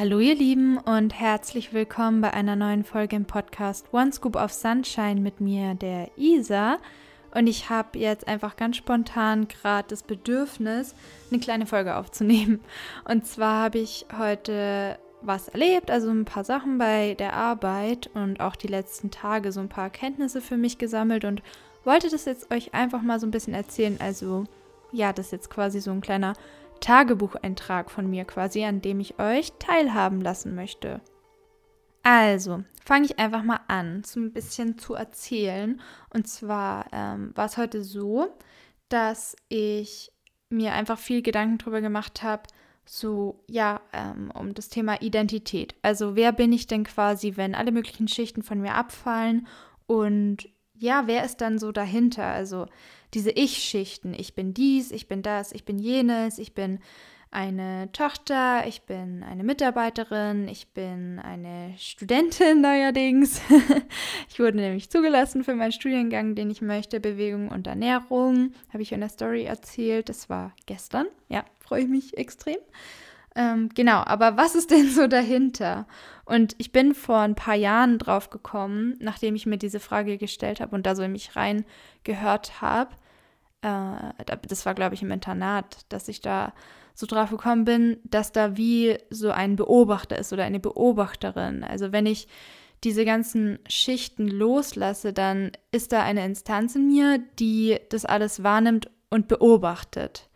Hallo ihr Lieben und herzlich willkommen bei einer neuen Folge im Podcast One Scoop of Sunshine mit mir, der Isa. Und ich habe jetzt einfach ganz spontan gerade das Bedürfnis, eine kleine Folge aufzunehmen. Und zwar habe ich heute was erlebt, also ein paar Sachen bei der Arbeit und auch die letzten Tage so ein paar Erkenntnisse für mich gesammelt und wollte das jetzt euch einfach mal so ein bisschen erzählen. Also ja, das ist jetzt quasi so ein kleiner Tagebucheintrag von mir quasi, an dem ich euch teilhaben lassen möchte. Also, fange ich einfach mal an, so ein bisschen zu erzählen. Und zwar ähm, war es heute so, dass ich mir einfach viel Gedanken darüber gemacht habe, so, ja, ähm, um das Thema Identität. Also, wer bin ich denn quasi, wenn alle möglichen Schichten von mir abfallen? Und ja, wer ist dann so dahinter? Also, diese Ich-Schichten. Ich bin dies, ich bin das, ich bin jenes, ich bin eine Tochter, ich bin eine Mitarbeiterin, ich bin eine Studentin neuerdings. ich wurde nämlich zugelassen für meinen Studiengang, den ich möchte, Bewegung und Ernährung. Habe ich in der Story erzählt. Das war gestern. Ja, freue ich mich extrem. Ähm, genau, aber was ist denn so dahinter? Und ich bin vor ein paar Jahren drauf gekommen, nachdem ich mir diese Frage gestellt habe und da so in mich rein gehört habe. Äh, das war, glaube ich, im Internat, dass ich da so drauf gekommen bin, dass da wie so ein Beobachter ist oder eine Beobachterin. Also wenn ich diese ganzen Schichten loslasse, dann ist da eine Instanz in mir, die das alles wahrnimmt und beobachtet.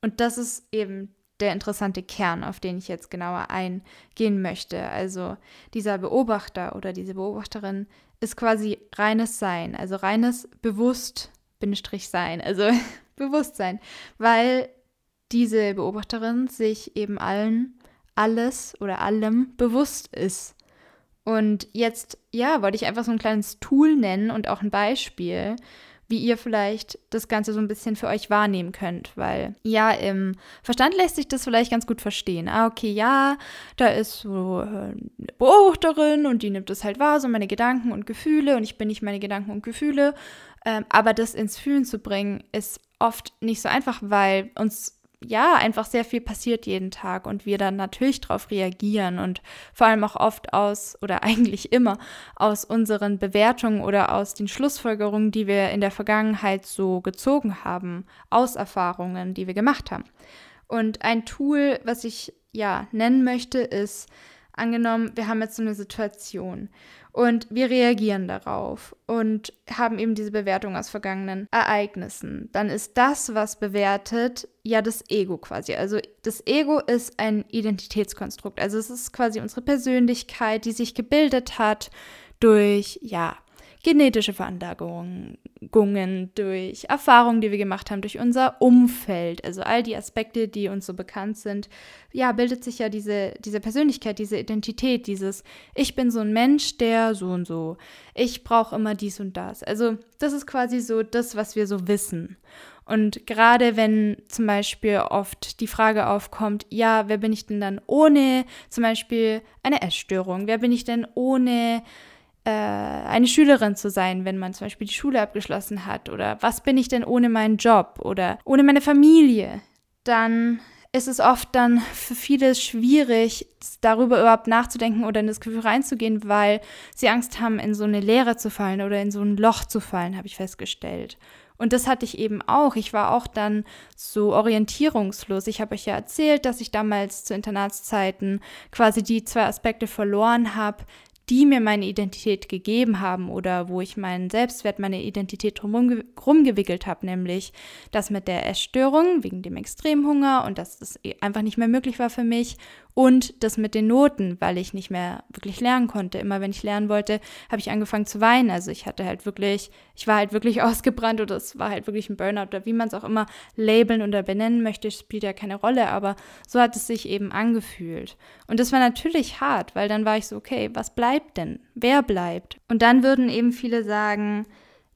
Und das ist eben der interessante Kern, auf den ich jetzt genauer eingehen möchte. Also dieser Beobachter oder diese Beobachterin ist quasi reines Sein, also reines Bewusst Bindestrich Sein, also Bewusstsein, weil diese Beobachterin sich eben allen, alles oder allem bewusst ist. Und jetzt, ja, wollte ich einfach so ein kleines Tool nennen und auch ein Beispiel, wie ihr vielleicht das Ganze so ein bisschen für euch wahrnehmen könnt. Weil ja, im Verstand lässt sich das vielleicht ganz gut verstehen. Ah, okay, ja, da ist so äh, eine Beobachterin und die nimmt das halt wahr, so meine Gedanken und Gefühle und ich bin nicht meine Gedanken und Gefühle. Ähm, aber das ins Fühlen zu bringen, ist oft nicht so einfach, weil uns ja, einfach sehr viel passiert jeden Tag und wir dann natürlich darauf reagieren und vor allem auch oft aus oder eigentlich immer aus unseren Bewertungen oder aus den Schlussfolgerungen, die wir in der Vergangenheit so gezogen haben, aus Erfahrungen, die wir gemacht haben. Und ein Tool, was ich ja nennen möchte, ist angenommen, wir haben jetzt so eine Situation und wir reagieren darauf und haben eben diese Bewertung aus vergangenen Ereignissen. Dann ist das, was bewertet, ja das Ego quasi. Also das Ego ist ein Identitätskonstrukt. Also es ist quasi unsere Persönlichkeit, die sich gebildet hat durch, ja, genetische Veranlagungen, durch Erfahrungen, die wir gemacht haben, durch unser Umfeld, also all die Aspekte, die uns so bekannt sind, ja, bildet sich ja diese, diese Persönlichkeit, diese Identität, dieses Ich bin so ein Mensch, der so und so, ich brauche immer dies und das. Also das ist quasi so das, was wir so wissen. Und gerade wenn zum Beispiel oft die Frage aufkommt, ja, wer bin ich denn dann ohne zum Beispiel eine Essstörung? Wer bin ich denn ohne eine Schülerin zu sein, wenn man zum Beispiel die Schule abgeschlossen hat? Oder was bin ich denn ohne meinen Job oder ohne meine Familie? Dann ist es oft dann für viele schwierig, darüber überhaupt nachzudenken oder in das Gefühl reinzugehen, weil sie Angst haben, in so eine Leere zu fallen oder in so ein Loch zu fallen, habe ich festgestellt. Und das hatte ich eben auch. Ich war auch dann so orientierungslos. Ich habe euch ja erzählt, dass ich damals zu Internatszeiten quasi die zwei Aspekte verloren habe, die mir meine Identität gegeben haben oder wo ich meinen Selbstwert, meine Identität drumherum gewickelt habe, nämlich das mit der Essstörung wegen dem Extremhunger und dass das eh einfach nicht mehr möglich war für mich und das mit den Noten, weil ich nicht mehr wirklich lernen konnte. Immer wenn ich lernen wollte, habe ich angefangen zu weinen. Also ich hatte halt wirklich, ich war halt wirklich ausgebrannt oder es war halt wirklich ein Burnout oder wie man es auch immer labeln oder benennen möchte, spielt ja keine Rolle, aber so hat es sich eben angefühlt. Und das war natürlich hart, weil dann war ich so, okay, was bleibt denn? Wer bleibt? Und dann würden eben viele sagen,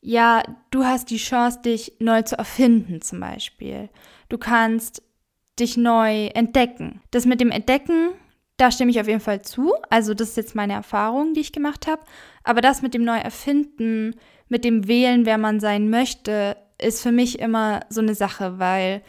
ja, du hast die Chance, dich neu zu erfinden zum Beispiel. Du kannst dich neu entdecken. Das mit dem Entdecken, da stimme ich auf jeden Fall zu. Also das ist jetzt meine Erfahrung, die ich gemacht habe. Aber das mit dem Neuerfinden, mit dem Wählen, wer man sein möchte, ist für mich immer so eine Sache, weil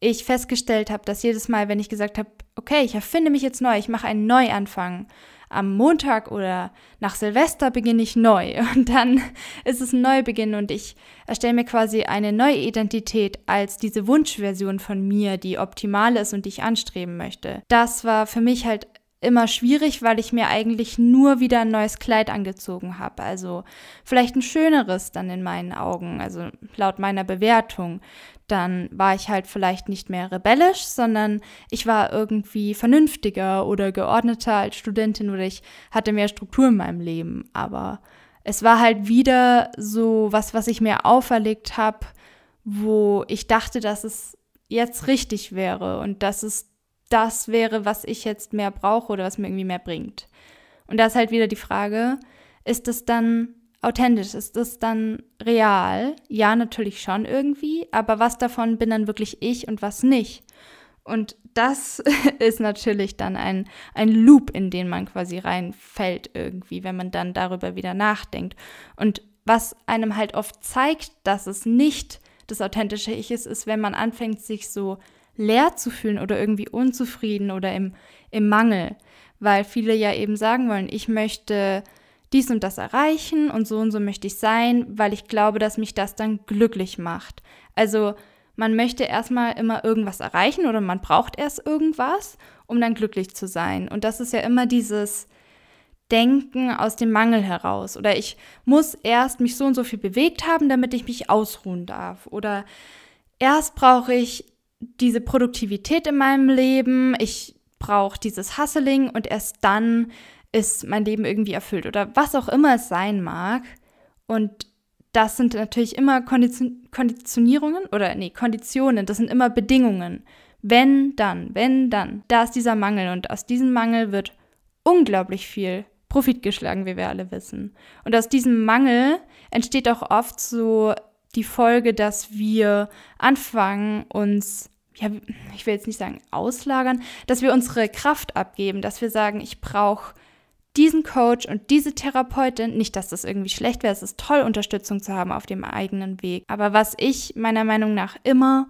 ich festgestellt habe, dass jedes Mal, wenn ich gesagt habe, okay, ich erfinde mich jetzt neu, ich mache einen Neuanfang, am Montag oder nach Silvester beginne ich neu und dann ist es ein Neubeginn und ich erstelle mir quasi eine neue Identität als diese Wunschversion von mir, die optimal ist und die ich anstreben möchte. Das war für mich halt immer schwierig, weil ich mir eigentlich nur wieder ein neues Kleid angezogen habe. Also vielleicht ein schöneres dann in meinen Augen, also laut meiner Bewertung. Dann war ich halt vielleicht nicht mehr rebellisch, sondern ich war irgendwie vernünftiger oder geordneter als Studentin oder ich hatte mehr Struktur in meinem Leben. Aber es war halt wieder so was, was ich mir auferlegt habe, wo ich dachte, dass es jetzt richtig wäre und dass es das wäre, was ich jetzt mehr brauche oder was mir irgendwie mehr bringt. Und da ist halt wieder die Frage, ist es dann authentisch? Ist es dann real? Ja, natürlich schon irgendwie, aber was davon bin dann wirklich ich und was nicht? Und das ist natürlich dann ein, ein Loop, in den man quasi reinfällt irgendwie, wenn man dann darüber wieder nachdenkt. Und was einem halt oft zeigt, dass es nicht das authentische Ich ist, ist, wenn man anfängt, sich so leer zu fühlen oder irgendwie unzufrieden oder im, im Mangel, weil viele ja eben sagen wollen, ich möchte dies und das erreichen und so und so möchte ich sein, weil ich glaube, dass mich das dann glücklich macht. Also man möchte erstmal immer irgendwas erreichen oder man braucht erst irgendwas, um dann glücklich zu sein. Und das ist ja immer dieses Denken aus dem Mangel heraus. Oder ich muss erst mich so und so viel bewegt haben, damit ich mich ausruhen darf. Oder erst brauche ich diese Produktivität in meinem Leben, ich brauche dieses Hustling und erst dann ist mein Leben irgendwie erfüllt oder was auch immer es sein mag. Und das sind natürlich immer Kondition Konditionierungen oder nee, Konditionen, das sind immer Bedingungen. Wenn, dann, wenn, dann. Da ist dieser Mangel und aus diesem Mangel wird unglaublich viel Profit geschlagen, wie wir alle wissen. Und aus diesem Mangel entsteht auch oft so die Folge, dass wir anfangen, uns ja, ich will jetzt nicht sagen auslagern, dass wir unsere Kraft abgeben, dass wir sagen, ich brauche diesen Coach und diese Therapeutin. Nicht, dass das irgendwie schlecht wäre, es ist toll, Unterstützung zu haben auf dem eigenen Weg. Aber was ich meiner Meinung nach immer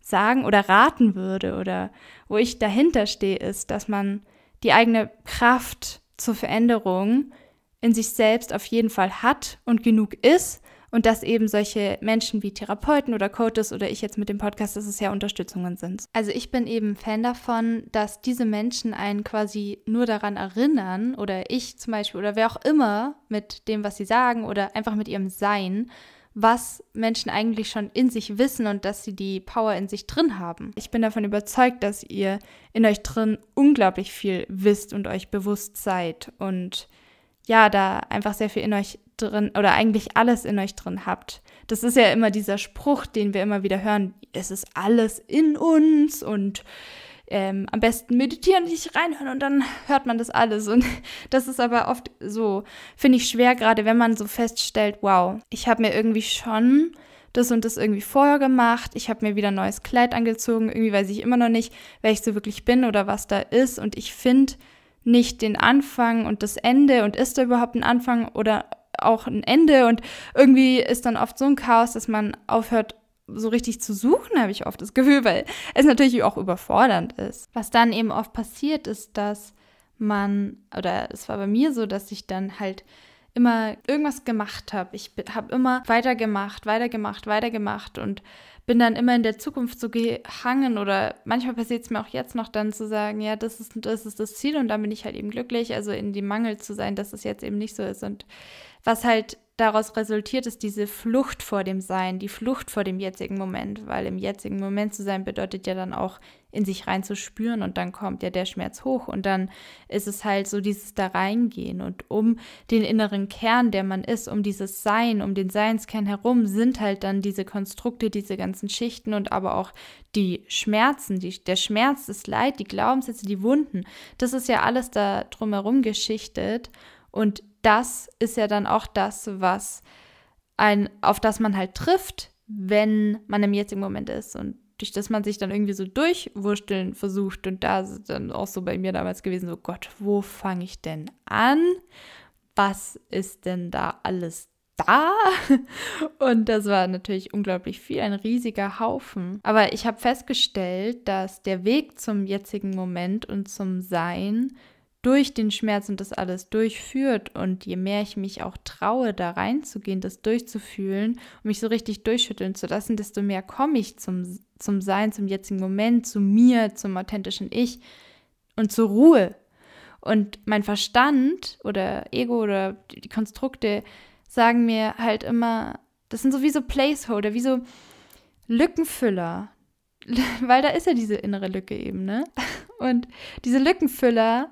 sagen oder raten würde oder wo ich dahinter stehe, ist, dass man die eigene Kraft zur Veränderung in sich selbst auf jeden Fall hat und genug ist und dass eben solche Menschen wie Therapeuten oder Coaches oder ich jetzt mit dem Podcast, dass es ja Unterstützungen sind. Also ich bin eben Fan davon, dass diese Menschen einen quasi nur daran erinnern oder ich zum Beispiel oder wer auch immer mit dem, was sie sagen oder einfach mit ihrem Sein, was Menschen eigentlich schon in sich wissen und dass sie die Power in sich drin haben. Ich bin davon überzeugt, dass ihr in euch drin unglaublich viel wisst und euch bewusst seid und ja, da einfach sehr viel in euch drin oder eigentlich alles in euch drin habt. Das ist ja immer dieser Spruch, den wir immer wieder hören. Es ist alles in uns und ähm, am besten meditieren, nicht reinhören und dann hört man das alles. Und das ist aber oft so, finde ich schwer, gerade wenn man so feststellt, wow, ich habe mir irgendwie schon das und das irgendwie vorher gemacht. Ich habe mir wieder ein neues Kleid angezogen. Irgendwie weiß ich immer noch nicht, wer ich so wirklich bin oder was da ist. Und ich finde, nicht den Anfang und das Ende und ist da überhaupt ein Anfang oder auch ein Ende und irgendwie ist dann oft so ein Chaos, dass man aufhört, so richtig zu suchen, habe ich oft das Gefühl, weil es natürlich auch überfordernd ist. Was dann eben oft passiert, ist, dass man, oder es war bei mir so, dass ich dann halt immer irgendwas gemacht habe. Ich habe immer weitergemacht, weitergemacht, weitergemacht und bin dann immer in der Zukunft so gehangen oder manchmal passiert es mir auch jetzt noch dann zu sagen, ja, das ist, das ist das Ziel und dann bin ich halt eben glücklich, also in dem Mangel zu sein, dass es jetzt eben nicht so ist. Und was halt daraus resultiert, ist diese Flucht vor dem Sein, die Flucht vor dem jetzigen Moment, weil im jetzigen Moment zu sein bedeutet ja dann auch in sich rein zu spüren und dann kommt ja der Schmerz hoch und dann ist es halt so dieses da reingehen und um den inneren Kern, der man ist, um dieses Sein, um den Seinskern herum sind halt dann diese Konstrukte, diese ganzen Schichten und aber auch die Schmerzen, die, der Schmerz, das Leid, die Glaubenssätze, die Wunden, das ist ja alles da drumherum geschichtet und das ist ja dann auch das, was ein, auf das man halt trifft, wenn man im jetzigen Moment ist und durch das man sich dann irgendwie so durchwursteln versucht und da ist dann auch so bei mir damals gewesen, so Gott, wo fange ich denn an? Was ist denn da alles da. Und das war natürlich unglaublich viel, ein riesiger Haufen. Aber ich habe festgestellt, dass der Weg zum jetzigen Moment und zum Sein durch den Schmerz und das alles durchführt. Und je mehr ich mich auch traue, da reinzugehen, das durchzufühlen und mich so richtig durchschütteln zu lassen, desto mehr komme ich zum, zum Sein, zum jetzigen Moment, zu mir, zum authentischen Ich und zur Ruhe. Und mein Verstand oder Ego oder die Konstrukte sagen mir halt immer, das sind so wie so Placeholder, wie so Lückenfüller. Weil da ist ja diese innere Lücke eben, ne? Und diese Lückenfüller,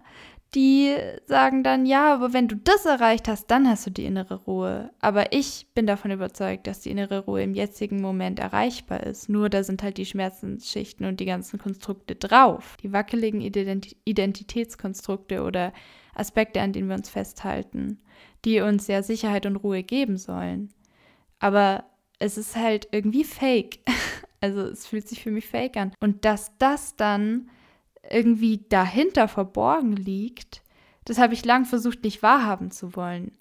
die sagen dann, ja, aber wenn du das erreicht hast, dann hast du die innere Ruhe. Aber ich bin davon überzeugt, dass die innere Ruhe im jetzigen Moment erreichbar ist. Nur da sind halt die Schmerzensschichten und die ganzen Konstrukte drauf. Die wackeligen Identitätskonstrukte oder Aspekte, an denen wir uns festhalten, die uns ja Sicherheit und Ruhe geben sollen. Aber es ist halt irgendwie fake. Also es fühlt sich für mich fake an. Und dass das dann irgendwie dahinter verborgen liegt, das habe ich lang versucht nicht wahrhaben zu wollen.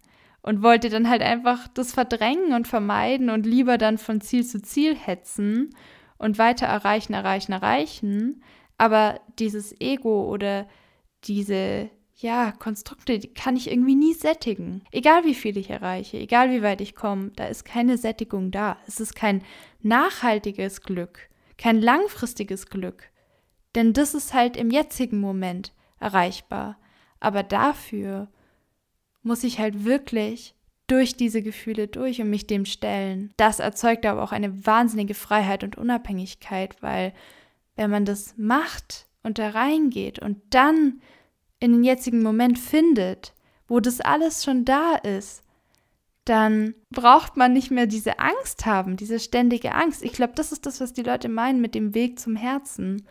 Und wollte dann halt einfach das verdrängen und vermeiden und lieber dann von Ziel zu Ziel hetzen und weiter erreichen, erreichen, erreichen. Aber dieses Ego oder diese ja, Konstrukte, die kann ich irgendwie nie sättigen. Egal wie viel ich erreiche, egal wie weit ich komme, da ist keine Sättigung da. Es ist kein nachhaltiges Glück, kein langfristiges Glück. Denn das ist halt im jetzigen Moment erreichbar. Aber dafür muss ich halt wirklich durch diese Gefühle durch und mich dem stellen. Das erzeugt aber auch eine wahnsinnige Freiheit und Unabhängigkeit, weil wenn man das macht und da reingeht und dann in den jetzigen Moment findet, wo das alles schon da ist, dann braucht man nicht mehr diese Angst haben, diese ständige Angst. Ich glaube, das ist das, was die Leute meinen mit dem Weg zum Herzen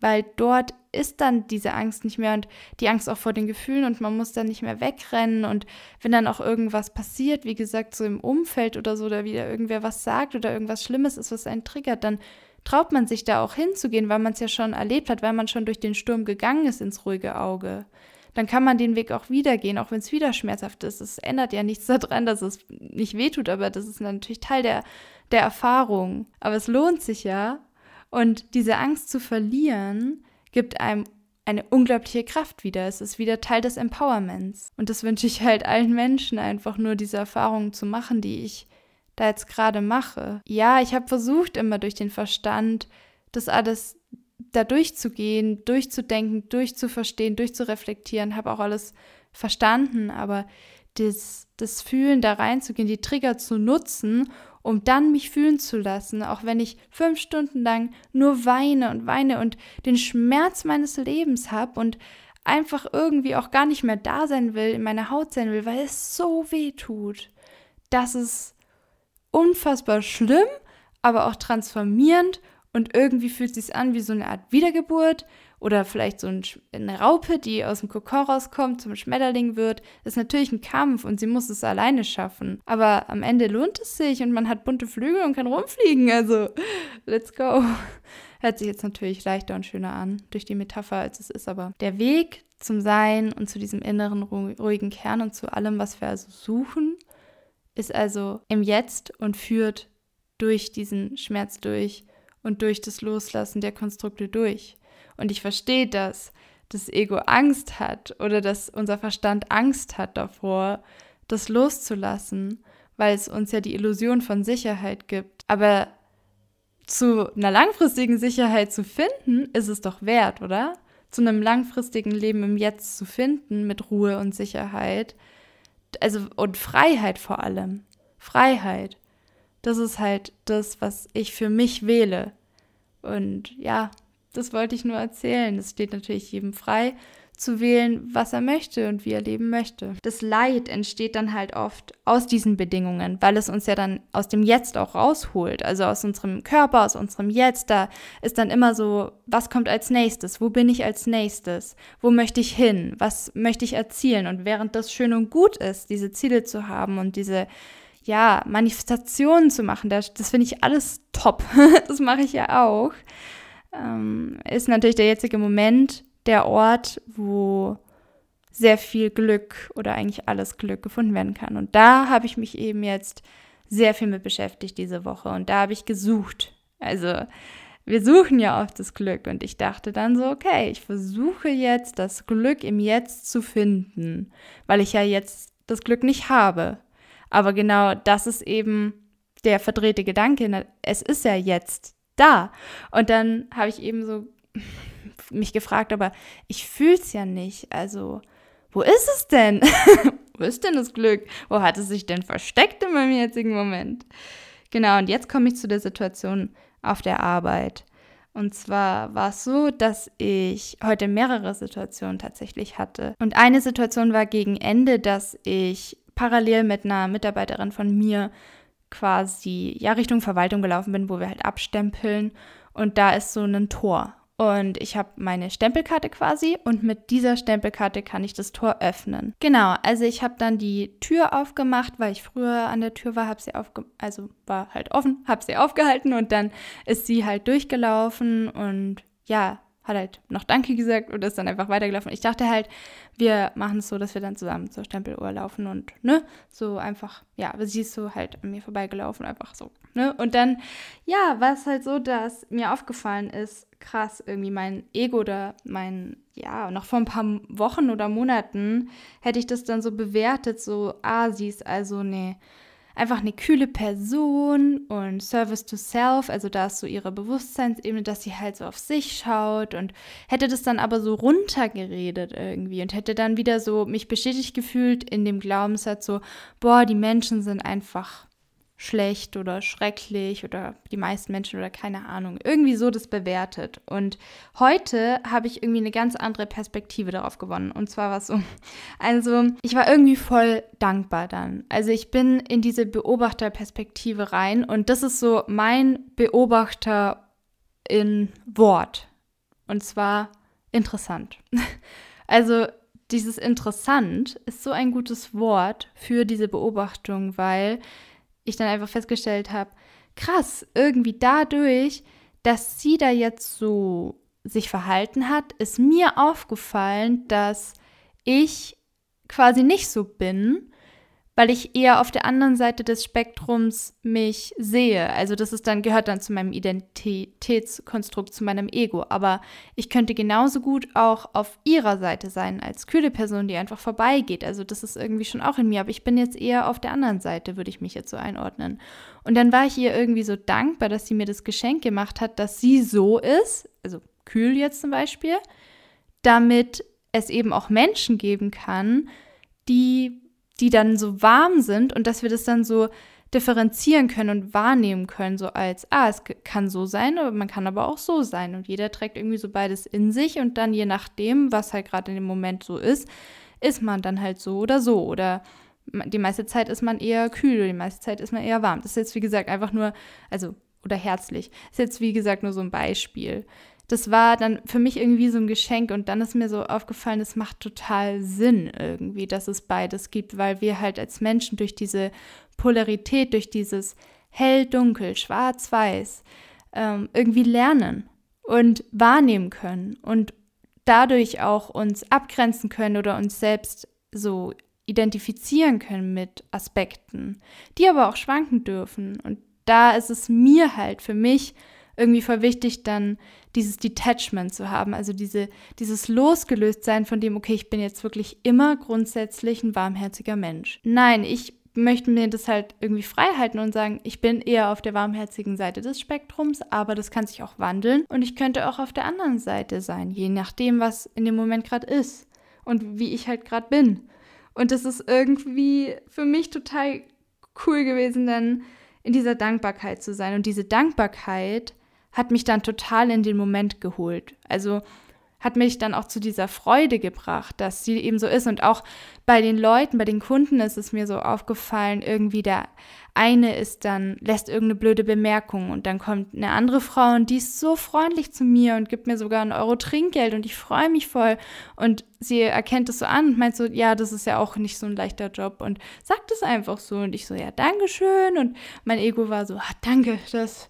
weil dort ist dann diese Angst nicht mehr und die Angst auch vor den Gefühlen und man muss dann nicht mehr wegrennen und wenn dann auch irgendwas passiert, wie gesagt, so im Umfeld oder so, oder wieder irgendwer was sagt oder irgendwas Schlimmes ist, was einen triggert, dann traut man sich da auch hinzugehen, weil man es ja schon erlebt hat, weil man schon durch den Sturm gegangen ist ins ruhige Auge. Dann kann man den Weg auch wieder gehen, auch wenn es wieder schmerzhaft ist. Es ändert ja nichts daran, dass es nicht wehtut, aber das ist natürlich Teil der, der Erfahrung. Aber es lohnt sich ja, und diese Angst zu verlieren gibt einem eine unglaubliche Kraft wieder. Es ist wieder Teil des Empowerments. Und das wünsche ich halt allen Menschen, einfach nur diese Erfahrungen zu machen, die ich da jetzt gerade mache. Ja, ich habe versucht, immer durch den Verstand das alles da durchzugehen, durchzudenken, durchzuverstehen, durchzureflektieren, habe auch alles verstanden, aber das, das Fühlen da reinzugehen, die Trigger zu nutzen um dann mich fühlen zu lassen, auch wenn ich fünf Stunden lang nur weine und weine und den Schmerz meines Lebens habe und einfach irgendwie auch gar nicht mehr da sein will, in meiner Haut sein will, weil es so weh tut. Das ist unfassbar schlimm, aber auch transformierend und irgendwie fühlt es sich an wie so eine Art Wiedergeburt oder vielleicht so eine Raupe, die aus dem Kokon rauskommt, zum Schmetterling wird. Das ist natürlich ein Kampf und sie muss es alleine schaffen. Aber am Ende lohnt es sich und man hat bunte Flügel und kann rumfliegen. Also, let's go. Hört sich jetzt natürlich leichter und schöner an durch die Metapher, als es ist. Aber der Weg zum Sein und zu diesem inneren ruhigen Kern und zu allem, was wir also suchen, ist also im Jetzt und führt durch diesen Schmerz durch und durch das Loslassen der Konstrukte durch. Und ich verstehe das, das Ego Angst hat oder dass unser Verstand Angst hat davor, das loszulassen, weil es uns ja die Illusion von Sicherheit gibt. Aber zu einer langfristigen Sicherheit zu finden, ist es doch wert, oder? Zu einem langfristigen Leben im Jetzt zu finden mit Ruhe und Sicherheit. Also und Freiheit vor allem. Freiheit. Das ist halt das, was ich für mich wähle. Und ja, das wollte ich nur erzählen. Es steht natürlich jedem frei, zu wählen, was er möchte und wie er leben möchte. Das Leid entsteht dann halt oft aus diesen Bedingungen, weil es uns ja dann aus dem Jetzt auch rausholt, also aus unserem Körper, aus unserem Jetzt. Da ist dann immer so, was kommt als nächstes? Wo bin ich als nächstes? Wo möchte ich hin? Was möchte ich erzielen? Und während das schön und gut ist, diese Ziele zu haben und diese ja, Manifestationen zu machen, das, das finde ich alles top. das mache ich ja auch ähm, ist natürlich der jetzige Moment der Ort, wo sehr viel Glück oder eigentlich alles Glück gefunden werden kann. Und da habe ich mich eben jetzt sehr viel mit beschäftigt diese Woche und da habe ich gesucht. Also wir suchen ja oft das Glück und ich dachte dann so, okay, ich versuche jetzt das Glück im Jetzt zu finden, weil ich ja jetzt das Glück nicht habe. Aber genau das ist eben der verdrehte Gedanke, es ist ja jetzt da. Und dann habe ich eben so mich gefragt, aber ich fühle es ja nicht. Also, wo ist es denn? wo ist denn das Glück? Wo hat es sich denn versteckt in meinem jetzigen Moment? Genau, und jetzt komme ich zu der Situation auf der Arbeit. Und zwar war es so, dass ich heute mehrere Situationen tatsächlich hatte. Und eine Situation war gegen Ende, dass ich parallel mit einer Mitarbeiterin von mir quasi ja Richtung Verwaltung gelaufen bin, wo wir halt abstempeln und da ist so ein Tor und ich habe meine Stempelkarte quasi und mit dieser Stempelkarte kann ich das Tor öffnen. Genau, also ich habe dann die Tür aufgemacht, weil ich früher an der Tür war, habe sie aufge also war halt offen, habe sie aufgehalten und dann ist sie halt durchgelaufen und ja, hat halt noch Danke gesagt und ist dann einfach weitergelaufen. Ich dachte halt, wir machen es so, dass wir dann zusammen zur Stempeluhr laufen und, ne, so einfach, ja, aber sie ist so halt an mir vorbeigelaufen, einfach so, ne. Und dann, ja, war es halt so, dass mir aufgefallen ist, krass, irgendwie mein Ego oder mein, ja, noch vor ein paar Wochen oder Monaten hätte ich das dann so bewertet, so, ah, sie ist also eine einfach eine kühle Person und Service to Self, also da ist so ihre Bewusstseinsebene, dass sie halt so auf sich schaut und hätte das dann aber so runtergeredet irgendwie und hätte dann wieder so mich bestätigt gefühlt in dem Glaubenssatz so, boah, die Menschen sind einfach schlecht oder schrecklich oder die meisten Menschen oder keine Ahnung, irgendwie so das bewertet. Und heute habe ich irgendwie eine ganz andere Perspektive darauf gewonnen. Und zwar war es so, also ich war irgendwie voll dankbar dann. Also ich bin in diese Beobachterperspektive rein und das ist so mein Beobachter in Wort. Und zwar interessant. Also dieses interessant ist so ein gutes Wort für diese Beobachtung, weil ich dann einfach festgestellt habe, krass, irgendwie dadurch, dass sie da jetzt so sich verhalten hat, ist mir aufgefallen, dass ich quasi nicht so bin weil ich eher auf der anderen Seite des Spektrums mich sehe. Also das ist dann gehört dann zu meinem Identitätskonstrukt, zu meinem Ego. Aber ich könnte genauso gut auch auf ihrer Seite sein als kühle Person, die einfach vorbeigeht. Also das ist irgendwie schon auch in mir. Aber ich bin jetzt eher auf der anderen Seite, würde ich mich jetzt so einordnen. Und dann war ich ihr irgendwie so dankbar, dass sie mir das Geschenk gemacht hat, dass sie so ist, also kühl jetzt zum Beispiel, damit es eben auch Menschen geben kann, die die dann so warm sind und dass wir das dann so differenzieren können und wahrnehmen können, so als, ah, es kann so sein, aber man kann aber auch so sein. Und jeder trägt irgendwie so beides in sich und dann je nachdem, was halt gerade in dem Moment so ist, ist man dann halt so oder so. Oder die meiste Zeit ist man eher kühl, die meiste Zeit ist man eher warm. Das ist jetzt, wie gesagt, einfach nur, also, oder herzlich. Das ist jetzt, wie gesagt, nur so ein Beispiel das war dann für mich irgendwie so ein Geschenk und dann ist mir so aufgefallen, es macht total Sinn irgendwie, dass es beides gibt, weil wir halt als Menschen durch diese Polarität, durch dieses hell-dunkel, schwarz-weiß ähm, irgendwie lernen und wahrnehmen können und dadurch auch uns abgrenzen können oder uns selbst so identifizieren können mit Aspekten, die aber auch schwanken dürfen. Und da ist es mir halt für mich irgendwie voll wichtig, dann dieses Detachment zu haben, also diese, dieses Losgelöstsein von dem, okay, ich bin jetzt wirklich immer grundsätzlich ein warmherziger Mensch. Nein, ich möchte mir das halt irgendwie frei halten und sagen, ich bin eher auf der warmherzigen Seite des Spektrums, aber das kann sich auch wandeln und ich könnte auch auf der anderen Seite sein, je nachdem, was in dem Moment gerade ist und wie ich halt gerade bin. Und das ist irgendwie für mich total cool gewesen, dann in dieser Dankbarkeit zu sein. Und diese Dankbarkeit hat mich dann total in den Moment geholt. Also hat mich dann auch zu dieser Freude gebracht, dass sie eben so ist. Und auch bei den Leuten, bei den Kunden ist es mir so aufgefallen, irgendwie der eine ist dann, lässt irgendeine blöde Bemerkung und dann kommt eine andere Frau und die ist so freundlich zu mir und gibt mir sogar ein Euro Trinkgeld und ich freue mich voll. Und sie erkennt es so an und meint so, ja, das ist ja auch nicht so ein leichter Job und sagt es einfach so. Und ich so, ja, Dankeschön. Und mein Ego war so, ah, danke, das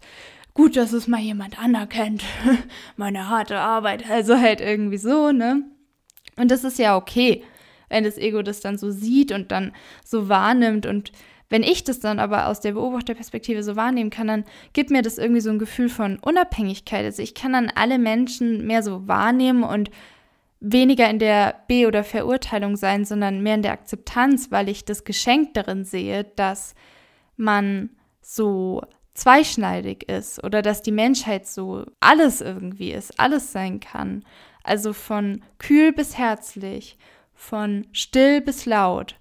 gut, dass es mal jemand anerkennt, meine harte Arbeit, also halt irgendwie so, ne? Und das ist ja okay, wenn das Ego das dann so sieht und dann so wahrnimmt und wenn ich das dann aber aus der Beobachterperspektive so wahrnehmen kann, dann gibt mir das irgendwie so ein Gefühl von Unabhängigkeit. Also ich kann dann alle Menschen mehr so wahrnehmen und weniger in der Be- oder Verurteilung sein, sondern mehr in der Akzeptanz, weil ich das Geschenk darin sehe, dass man so zweischneidig ist oder dass die Menschheit so alles irgendwie ist, alles sein kann. Also von kühl bis herzlich, von still bis laut,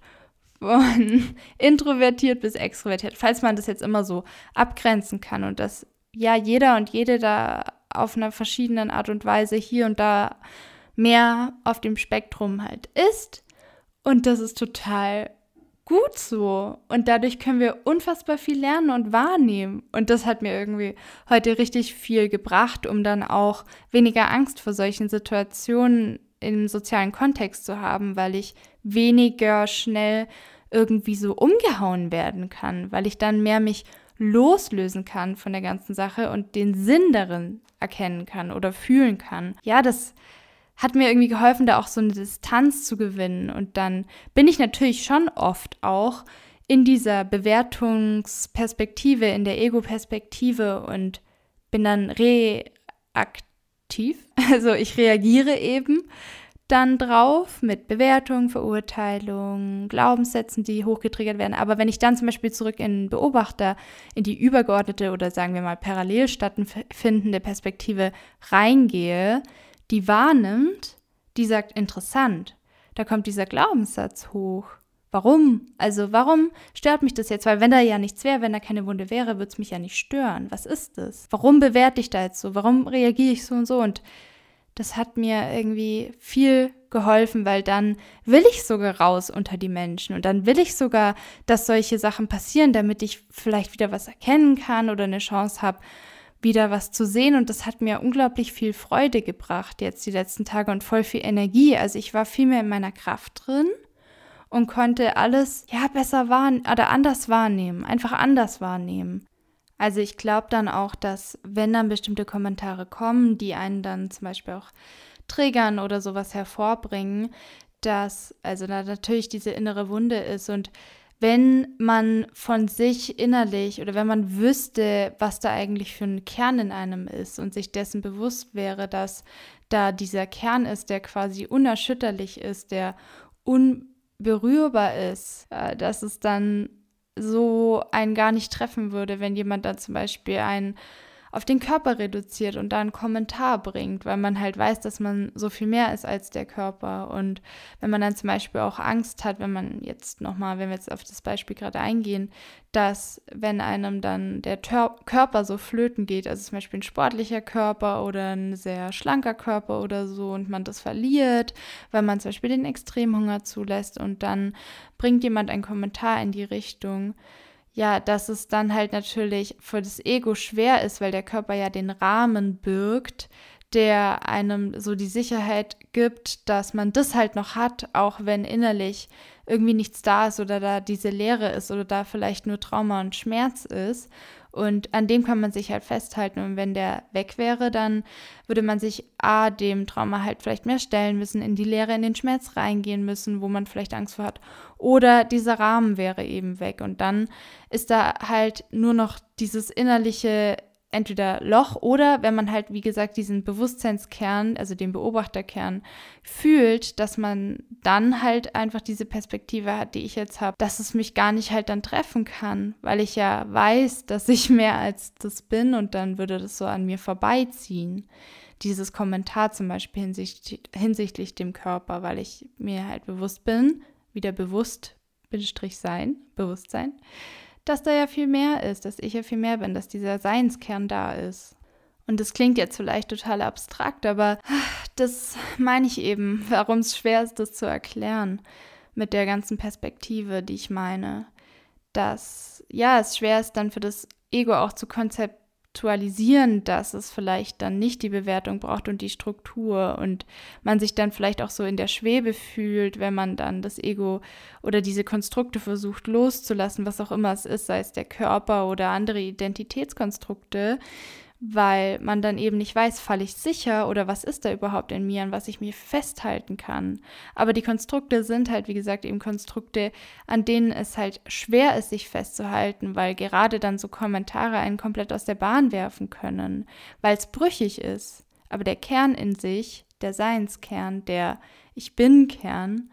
von introvertiert bis extrovertiert, falls man das jetzt immer so abgrenzen kann und dass ja jeder und jede da auf einer verschiedenen Art und Weise hier und da mehr auf dem Spektrum halt ist. Und das ist total gut so. Und dadurch können wir unfassbar viel lernen und wahrnehmen. Und das hat mir irgendwie heute richtig viel gebracht, um dann auch weniger Angst vor solchen Situationen im sozialen Kontext zu haben, weil ich weniger schnell irgendwie so umgehauen werden kann, weil ich dann mehr mich loslösen kann von der ganzen Sache und den Sinn darin erkennen kann oder fühlen kann. Ja, das hat mir irgendwie geholfen, da auch so eine Distanz zu gewinnen. Und dann bin ich natürlich schon oft auch in dieser Bewertungsperspektive, in der Ego-Perspektive und bin dann reaktiv. Also ich reagiere eben dann drauf mit Bewertung, Verurteilung, Glaubenssätzen, die hochgetriggert werden. Aber wenn ich dann zum Beispiel zurück in Beobachter, in die übergeordnete oder sagen wir mal parallel stattfindende Perspektive reingehe, die wahrnimmt, die sagt interessant. Da kommt dieser Glaubenssatz hoch. Warum? Also warum stört mich das jetzt? Weil wenn da ja nichts wäre, wenn da keine Wunde wäre, würde es mich ja nicht stören. Was ist das? Warum bewerte ich da jetzt so? Warum reagiere ich so und so? Und das hat mir irgendwie viel geholfen, weil dann will ich sogar raus unter die Menschen und dann will ich sogar, dass solche Sachen passieren, damit ich vielleicht wieder was erkennen kann oder eine Chance habe, wieder was zu sehen. Und das hat mir unglaublich viel Freude gebracht jetzt die letzten Tage und voll viel Energie. Also ich war viel mehr in meiner Kraft drin und konnte alles ja besser wahrnehmen oder anders wahrnehmen, einfach anders wahrnehmen. Also ich glaube dann auch, dass wenn dann bestimmte Kommentare kommen, die einen dann zum Beispiel auch triggern oder sowas hervorbringen, dass also da natürlich diese innere Wunde ist und wenn man von sich innerlich oder wenn man wüsste, was da eigentlich für ein Kern in einem ist und sich dessen bewusst wäre, dass da dieser Kern ist, der quasi unerschütterlich ist, der unberührbar ist, äh, dass es dann so einen gar nicht treffen würde, wenn jemand dann zum Beispiel einen auf den Körper reduziert und da einen Kommentar bringt, weil man halt weiß, dass man so viel mehr ist als der Körper. Und wenn man dann zum Beispiel auch Angst hat, wenn man jetzt nochmal, wenn wir jetzt auf das Beispiel gerade eingehen, dass wenn einem dann der Tör Körper so flöten geht, also zum Beispiel ein sportlicher Körper oder ein sehr schlanker Körper oder so und man das verliert, weil man zum Beispiel den Extremhunger zulässt und dann bringt jemand einen Kommentar in die Richtung, ja, dass es dann halt natürlich für das Ego schwer ist, weil der Körper ja den Rahmen birgt, der einem so die Sicherheit gibt, dass man das halt noch hat, auch wenn innerlich irgendwie nichts da ist oder da diese Leere ist oder da vielleicht nur Trauma und Schmerz ist. Und an dem kann man sich halt festhalten. Und wenn der weg wäre, dann würde man sich A, dem Trauma halt vielleicht mehr stellen müssen, in die Leere, in den Schmerz reingehen müssen, wo man vielleicht Angst vor hat. Oder dieser Rahmen wäre eben weg. Und dann ist da halt nur noch dieses innerliche entweder Loch oder wenn man halt, wie gesagt, diesen Bewusstseinskern, also den Beobachterkern fühlt, dass man dann halt einfach diese Perspektive hat, die ich jetzt habe, dass es mich gar nicht halt dann treffen kann, weil ich ja weiß, dass ich mehr als das bin und dann würde das so an mir vorbeiziehen. Dieses Kommentar zum Beispiel hinsichtlich, hinsichtlich dem Körper, weil ich mir halt bewusst bin, wieder bewusst, Bindestrich sein, Bewusstsein, dass da ja viel mehr ist, dass ich ja viel mehr bin, dass dieser Seinskern da ist. Und das klingt jetzt vielleicht total abstrakt, aber das meine ich eben, warum es schwer ist, das zu erklären mit der ganzen Perspektive, die ich meine. Dass, ja, es schwer ist dann für das Ego auch zu konzeptieren aktualisieren, dass es vielleicht dann nicht die Bewertung braucht und die Struktur und man sich dann vielleicht auch so in der Schwebe fühlt, wenn man dann das Ego oder diese Konstrukte versucht loszulassen, was auch immer es ist, sei es der Körper oder andere Identitätskonstrukte, weil man dann eben nicht weiß, falle ich sicher oder was ist da überhaupt in mir, an was ich mich festhalten kann. Aber die Konstrukte sind halt, wie gesagt, eben Konstrukte, an denen es halt schwer ist, sich festzuhalten, weil gerade dann so Kommentare einen komplett aus der Bahn werfen können, weil es brüchig ist. Aber der Kern in sich, der Seinskern, der Ich bin-Kern,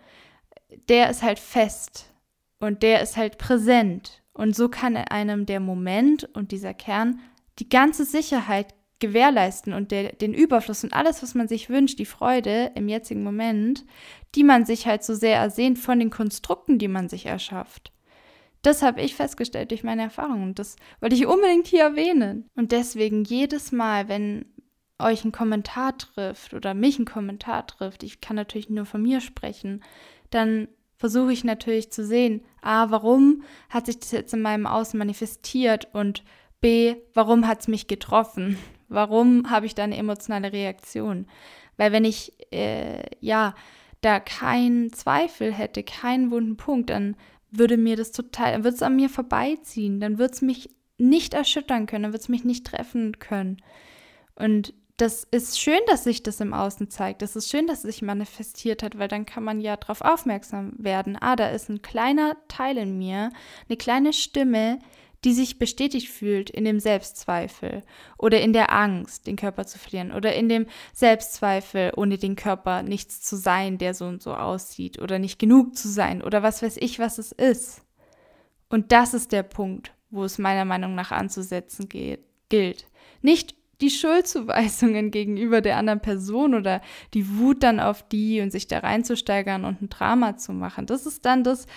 der ist halt fest und der ist halt präsent. Und so kann einem der Moment und dieser Kern die ganze Sicherheit gewährleisten und der, den Überfluss und alles, was man sich wünscht, die Freude im jetzigen Moment, die man sich halt so sehr ersehnt von den Konstrukten, die man sich erschafft. Das habe ich festgestellt durch meine Erfahrungen und das wollte ich unbedingt hier erwähnen. Und deswegen jedes Mal, wenn euch ein Kommentar trifft oder mich ein Kommentar trifft, ich kann natürlich nur von mir sprechen, dann versuche ich natürlich zu sehen, a, warum hat sich das jetzt in meinem Außen manifestiert und b, warum hat es mich getroffen? Warum habe ich da eine emotionale Reaktion? Weil wenn ich, äh, ja, da keinen Zweifel hätte, keinen wunden Punkt, dann würde mir das total, dann würde es an mir vorbeiziehen, dann würde es mich nicht erschüttern können, dann würde es mich nicht treffen können. Und das ist schön, dass sich das im Außen zeigt. Das ist schön, dass es sich manifestiert hat, weil dann kann man ja darauf aufmerksam werden. Ah, da ist ein kleiner Teil in mir, eine kleine Stimme, die sich bestätigt fühlt in dem Selbstzweifel oder in der Angst, den Körper zu verlieren oder in dem Selbstzweifel, ohne den Körper nichts zu sein, der so und so aussieht oder nicht genug zu sein oder was weiß ich, was es ist. Und das ist der Punkt, wo es meiner Meinung nach anzusetzen geht, gilt. Nicht die Schuldzuweisungen gegenüber der anderen Person oder die Wut dann auf die und sich da reinzusteigern und ein Drama zu machen. Das ist dann das,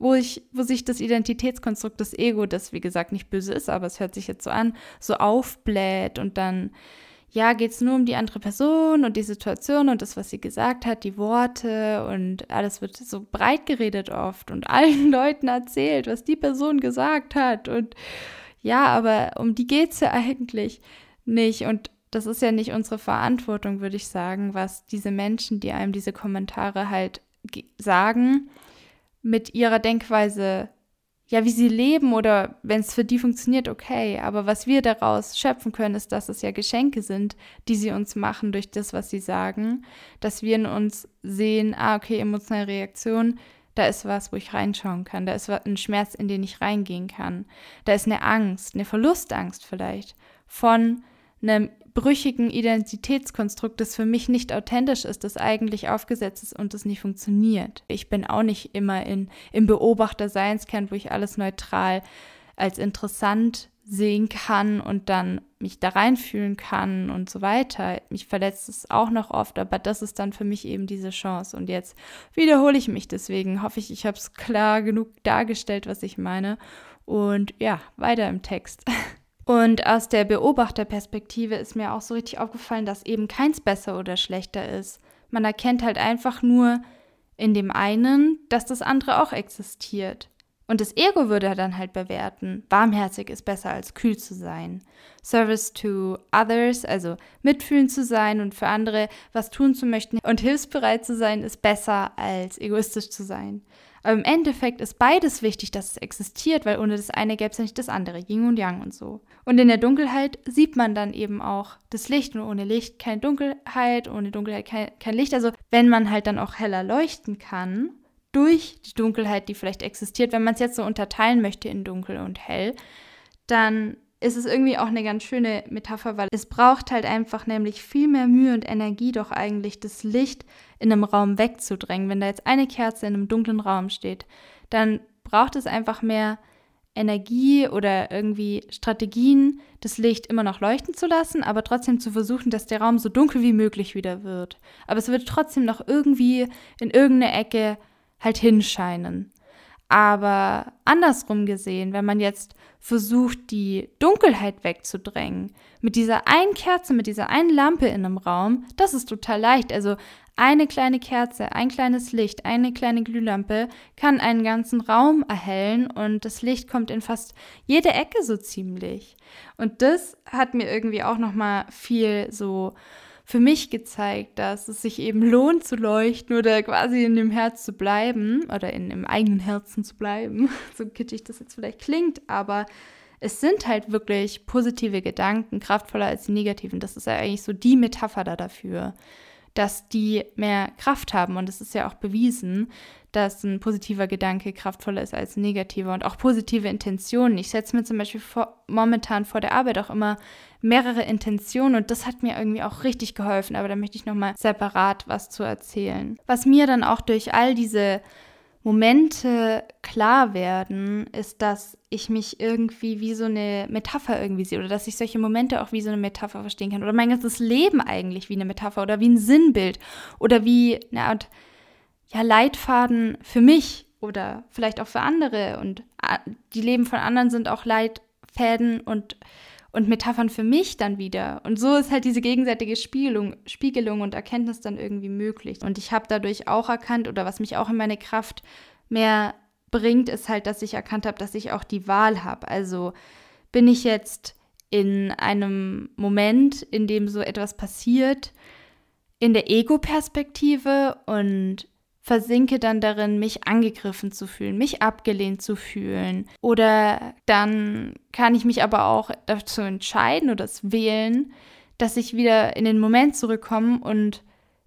wo ich, wo sich das Identitätskonstrukt des Ego, das wie gesagt nicht böse ist, aber es hört sich jetzt so an, so aufbläht und dann, ja, geht es nur um die andere Person und die Situation und das, was sie gesagt hat, die Worte und alles wird so breit geredet oft und allen Leuten erzählt, was die Person gesagt hat und ja, aber um die geht es ja eigentlich nicht. Und das ist ja nicht unsere Verantwortung, würde ich sagen, was diese Menschen, die einem diese Kommentare halt sagen, mit ihrer Denkweise, ja, wie sie leben oder wenn es für die funktioniert, okay. Aber was wir daraus schöpfen können, ist, dass es ja Geschenke sind, die sie uns machen durch das, was sie sagen, dass wir in uns sehen, ah, okay, emotionale Reaktion, da ist was, wo ich reinschauen kann, da ist ein Schmerz, in den ich reingehen kann, da ist eine Angst, eine Verlustangst vielleicht von einem brüchigen Identitätskonstrukt, das für mich nicht authentisch ist, das eigentlich aufgesetzt ist und das nicht funktioniert. Ich bin auch nicht immer in, im Beobachter-Seinskern, wo ich alles neutral als interessant sehen kann und dann mich da reinfühlen kann und so weiter. Mich verletzt es auch noch oft, aber das ist dann für mich eben diese Chance. Und jetzt wiederhole ich mich deswegen. Hoffe ich, ich habe es klar genug dargestellt, was ich meine. Und ja, weiter im Text. Und aus der Beobachterperspektive ist mir auch so richtig aufgefallen, dass eben keins besser oder schlechter ist. Man erkennt halt einfach nur in dem einen, dass das andere auch existiert. Und das Ego würde dann halt bewerten, warmherzig ist besser als kühl zu sein. Service to others, also mitfühlen zu sein und für andere was tun zu möchten und hilfsbereit zu sein, ist besser als egoistisch zu sein. Aber im Endeffekt ist beides wichtig, dass es existiert, weil ohne das eine gäbe es ja nicht das andere, Yin und Yang und so. Und in der Dunkelheit sieht man dann eben auch das Licht und ohne Licht keine Dunkelheit, ohne Dunkelheit kein, kein Licht. Also wenn man halt dann auch heller leuchten kann, durch die Dunkelheit, die vielleicht existiert, wenn man es jetzt so unterteilen möchte in dunkel und hell, dann ist es irgendwie auch eine ganz schöne Metapher, weil es braucht halt einfach nämlich viel mehr Mühe und Energie, doch eigentlich das Licht in einem Raum wegzudrängen. Wenn da jetzt eine Kerze in einem dunklen Raum steht, dann braucht es einfach mehr Energie oder irgendwie Strategien, das Licht immer noch leuchten zu lassen, aber trotzdem zu versuchen, dass der Raum so dunkel wie möglich wieder wird. Aber es wird trotzdem noch irgendwie in irgendeine Ecke halt hinscheinen. Aber andersrum gesehen, wenn man jetzt versucht, die Dunkelheit wegzudrängen, mit dieser einen Kerze, mit dieser einen Lampe in einem Raum, das ist total leicht. Also eine kleine Kerze, ein kleines Licht, eine kleine Glühlampe kann einen ganzen Raum erhellen und das Licht kommt in fast jede Ecke so ziemlich. Und das hat mir irgendwie auch noch mal viel so für mich gezeigt, dass es sich eben lohnt zu leuchten oder quasi in dem Herz zu bleiben oder in dem eigenen Herzen zu bleiben. So kitschig das jetzt vielleicht klingt, aber es sind halt wirklich positive Gedanken kraftvoller als die negativen. Das ist ja eigentlich so die Metapher da dafür, dass die mehr Kraft haben. Und es ist ja auch bewiesen, dass ein positiver Gedanke kraftvoller ist als ein negativer und auch positive Intentionen. Ich setze mir zum Beispiel vor, momentan vor der Arbeit auch immer mehrere Intentionen und das hat mir irgendwie auch richtig geholfen, aber da möchte ich nochmal separat was zu erzählen. Was mir dann auch durch all diese Momente klar werden, ist, dass ich mich irgendwie wie so eine Metapher irgendwie sehe oder dass ich solche Momente auch wie so eine Metapher verstehen kann oder mein ganzes Leben eigentlich wie eine Metapher oder wie ein Sinnbild oder wie eine Art ja, Leitfaden für mich oder vielleicht auch für andere und die Leben von anderen sind auch Leitfäden und und Metaphern für mich dann wieder. Und so ist halt diese gegenseitige Spiegelung, Spiegelung und Erkenntnis dann irgendwie möglich. Und ich habe dadurch auch erkannt, oder was mich auch in meine Kraft mehr bringt, ist halt, dass ich erkannt habe, dass ich auch die Wahl habe. Also bin ich jetzt in einem Moment, in dem so etwas passiert, in der Ego-Perspektive und versinke dann darin, mich angegriffen zu fühlen, mich abgelehnt zu fühlen. Oder dann kann ich mich aber auch dazu entscheiden oder es wählen, dass ich wieder in den Moment zurückkomme und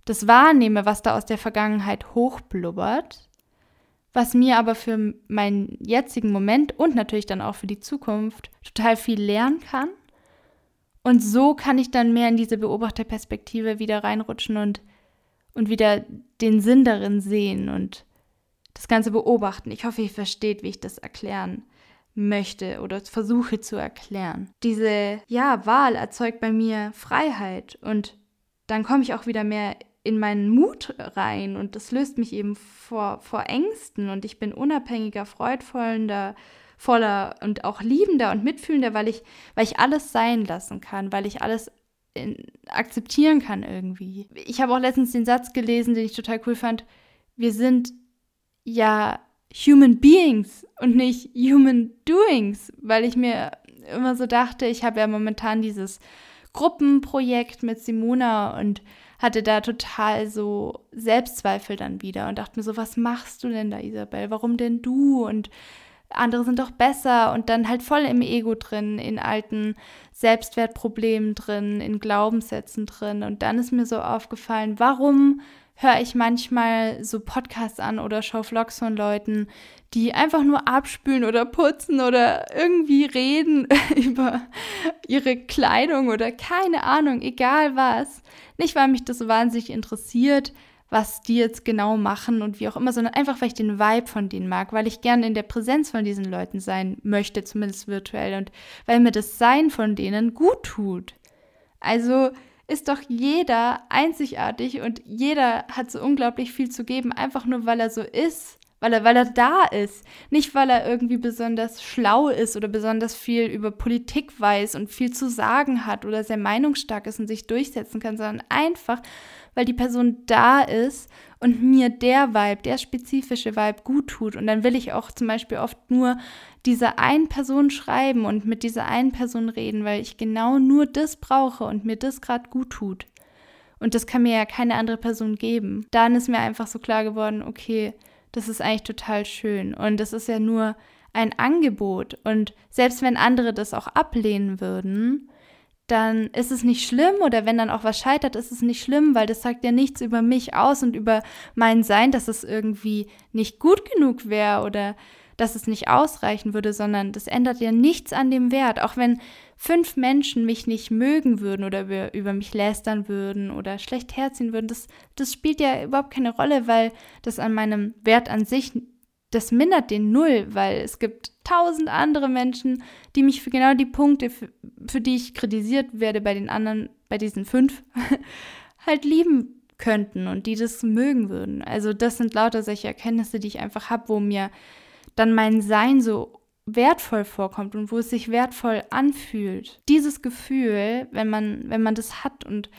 das wahrnehme, was da aus der Vergangenheit hochblubbert, was mir aber für meinen jetzigen Moment und natürlich dann auch für die Zukunft total viel lernen kann. Und so kann ich dann mehr in diese Beobachterperspektive wieder reinrutschen und und wieder den Sinn darin sehen und das Ganze beobachten. Ich hoffe, ihr versteht, wie ich das erklären möchte oder versuche zu erklären. Diese ja, Wahl erzeugt bei mir Freiheit und dann komme ich auch wieder mehr in meinen Mut rein und das löst mich eben vor, vor Ängsten und ich bin unabhängiger, freudvoller, voller und auch liebender und mitfühlender, weil ich, weil ich alles sein lassen kann, weil ich alles in, akzeptieren kann irgendwie. Ich habe auch letztens den Satz gelesen, den ich total cool fand. Wir sind ja Human Beings und nicht Human Doings, weil ich mir immer so dachte, ich habe ja momentan dieses Gruppenprojekt mit Simona und hatte da total so Selbstzweifel dann wieder und dachte mir so, was machst du denn da, Isabel? Warum denn du? Und andere sind doch besser und dann halt voll im Ego drin, in alten Selbstwertproblemen drin, in Glaubenssätzen drin. Und dann ist mir so aufgefallen, warum höre ich manchmal so Podcasts an oder schaue Vlogs von Leuten, die einfach nur abspülen oder putzen oder irgendwie reden über ihre Kleidung oder keine Ahnung, egal was. Nicht, weil mich das so wahnsinnig interessiert, was die jetzt genau machen und wie auch immer, sondern einfach, weil ich den Vibe von denen mag, weil ich gerne in der Präsenz von diesen Leuten sein möchte, zumindest virtuell, und weil mir das Sein von denen gut tut. Also ist doch jeder einzigartig und jeder hat so unglaublich viel zu geben, einfach nur weil er so ist, weil er, weil er da ist. Nicht, weil er irgendwie besonders schlau ist oder besonders viel über Politik weiß und viel zu sagen hat oder sehr meinungsstark ist und sich durchsetzen kann, sondern einfach, weil die Person da ist und mir der Vibe, der spezifische Vibe gut tut. Und dann will ich auch zum Beispiel oft nur dieser einen Person schreiben und mit dieser einen Person reden, weil ich genau nur das brauche und mir das gerade gut tut. Und das kann mir ja keine andere Person geben. Dann ist mir einfach so klar geworden, okay, das ist eigentlich total schön. Und das ist ja nur ein Angebot. Und selbst wenn andere das auch ablehnen würden, dann ist es nicht schlimm oder wenn dann auch was scheitert, ist es nicht schlimm, weil das sagt ja nichts über mich aus und über mein Sein, dass es irgendwie nicht gut genug wäre oder dass es nicht ausreichen würde, sondern das ändert ja nichts an dem Wert. Auch wenn fünf Menschen mich nicht mögen würden oder über, mich lästern würden oder schlecht herziehen würden, das, das spielt ja überhaupt keine Rolle, weil das an meinem Wert an sich das mindert den null, weil es gibt tausend andere Menschen, die mich für genau die Punkte, für, für die ich kritisiert werde bei den anderen, bei diesen fünf, halt lieben könnten und die das mögen würden. Also das sind lauter solche Erkenntnisse, die ich einfach habe, wo mir dann mein Sein so wertvoll vorkommt und wo es sich wertvoll anfühlt. Dieses Gefühl, wenn man, wenn man das hat und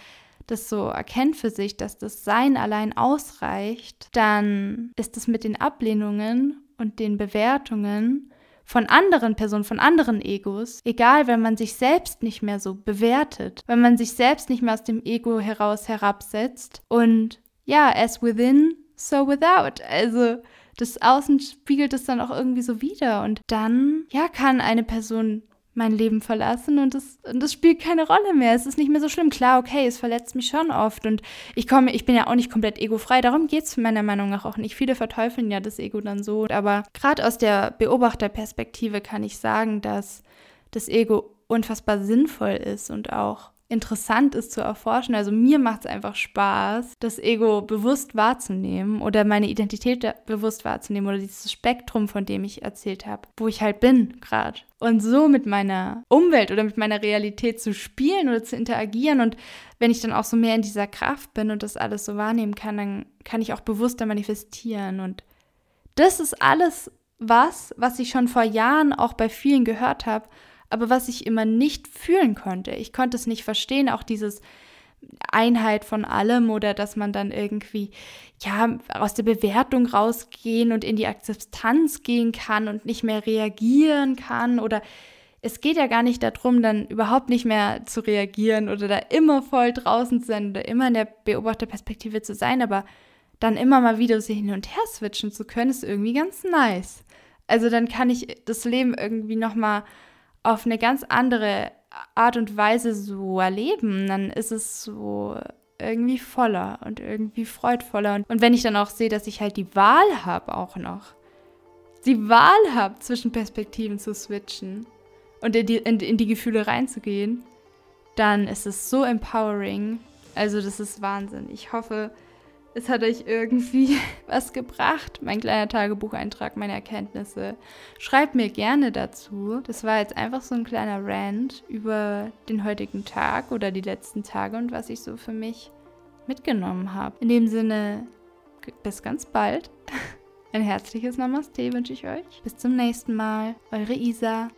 das so erkennt für sich, dass das Sein allein ausreicht, dann ist es mit den Ablehnungen und den Bewertungen von anderen Personen, von anderen Egos, egal, wenn man sich selbst nicht mehr so bewertet, wenn man sich selbst nicht mehr aus dem Ego heraus herabsetzt und ja, as within, so without. Also das Außen spiegelt es dann auch irgendwie so wieder und dann, ja, kann eine Person mein Leben verlassen und das, und das spielt keine Rolle mehr. Es ist nicht mehr so schlimm. Klar, okay, es verletzt mich schon oft und ich komme, ich bin ja auch nicht komplett egofrei. Darum geht es meiner Meinung nach auch nicht. Viele verteufeln ja das Ego dann so. Aber gerade aus der Beobachterperspektive kann ich sagen, dass das Ego unfassbar sinnvoll ist und auch interessant ist zu erforschen. Also mir macht es einfach Spaß, das Ego bewusst wahrzunehmen oder meine Identität bewusst wahrzunehmen oder dieses Spektrum, von dem ich erzählt habe, wo ich halt bin gerade. Und so mit meiner Umwelt oder mit meiner Realität zu spielen oder zu interagieren. Und wenn ich dann auch so mehr in dieser Kraft bin und das alles so wahrnehmen kann, dann kann ich auch bewusster manifestieren. Und das ist alles was, was ich schon vor Jahren auch bei vielen gehört habe aber was ich immer nicht fühlen konnte. Ich konnte es nicht verstehen, auch dieses Einheit von allem oder dass man dann irgendwie ja aus der Bewertung rausgehen und in die Akzeptanz gehen kann und nicht mehr reagieren kann oder es geht ja gar nicht darum, dann überhaupt nicht mehr zu reagieren oder da immer voll draußen zu sein oder immer in der Beobachterperspektive zu sein, aber dann immer mal wieder so hin und her switchen zu können, ist irgendwie ganz nice. Also dann kann ich das Leben irgendwie noch mal auf eine ganz andere Art und Weise so erleben, dann ist es so irgendwie voller und irgendwie freudvoller. Und, wenn ich dann auch sehe, dass ich halt die Wahl habe auch noch, die Wahl habe, zwischen Perspektiven zu switchen und in die, in, in die Gefühle reinzugehen, dann ist es so empowering. Also das ist Wahnsinn. Ich hoffe, es hat euch irgendwie was gebracht, mein kleiner Tagebucheintrag, meine Erkenntnisse. Schreibt mir gerne dazu. Das war jetzt einfach so ein kleiner Rant über den heutigen Tag oder die letzten Tage und was ich so für mich mitgenommen habe. In dem Sinne, bis ganz bald. Ein herzliches Namaste wünsche ich euch. Bis zum nächsten Mal. Eure Isa.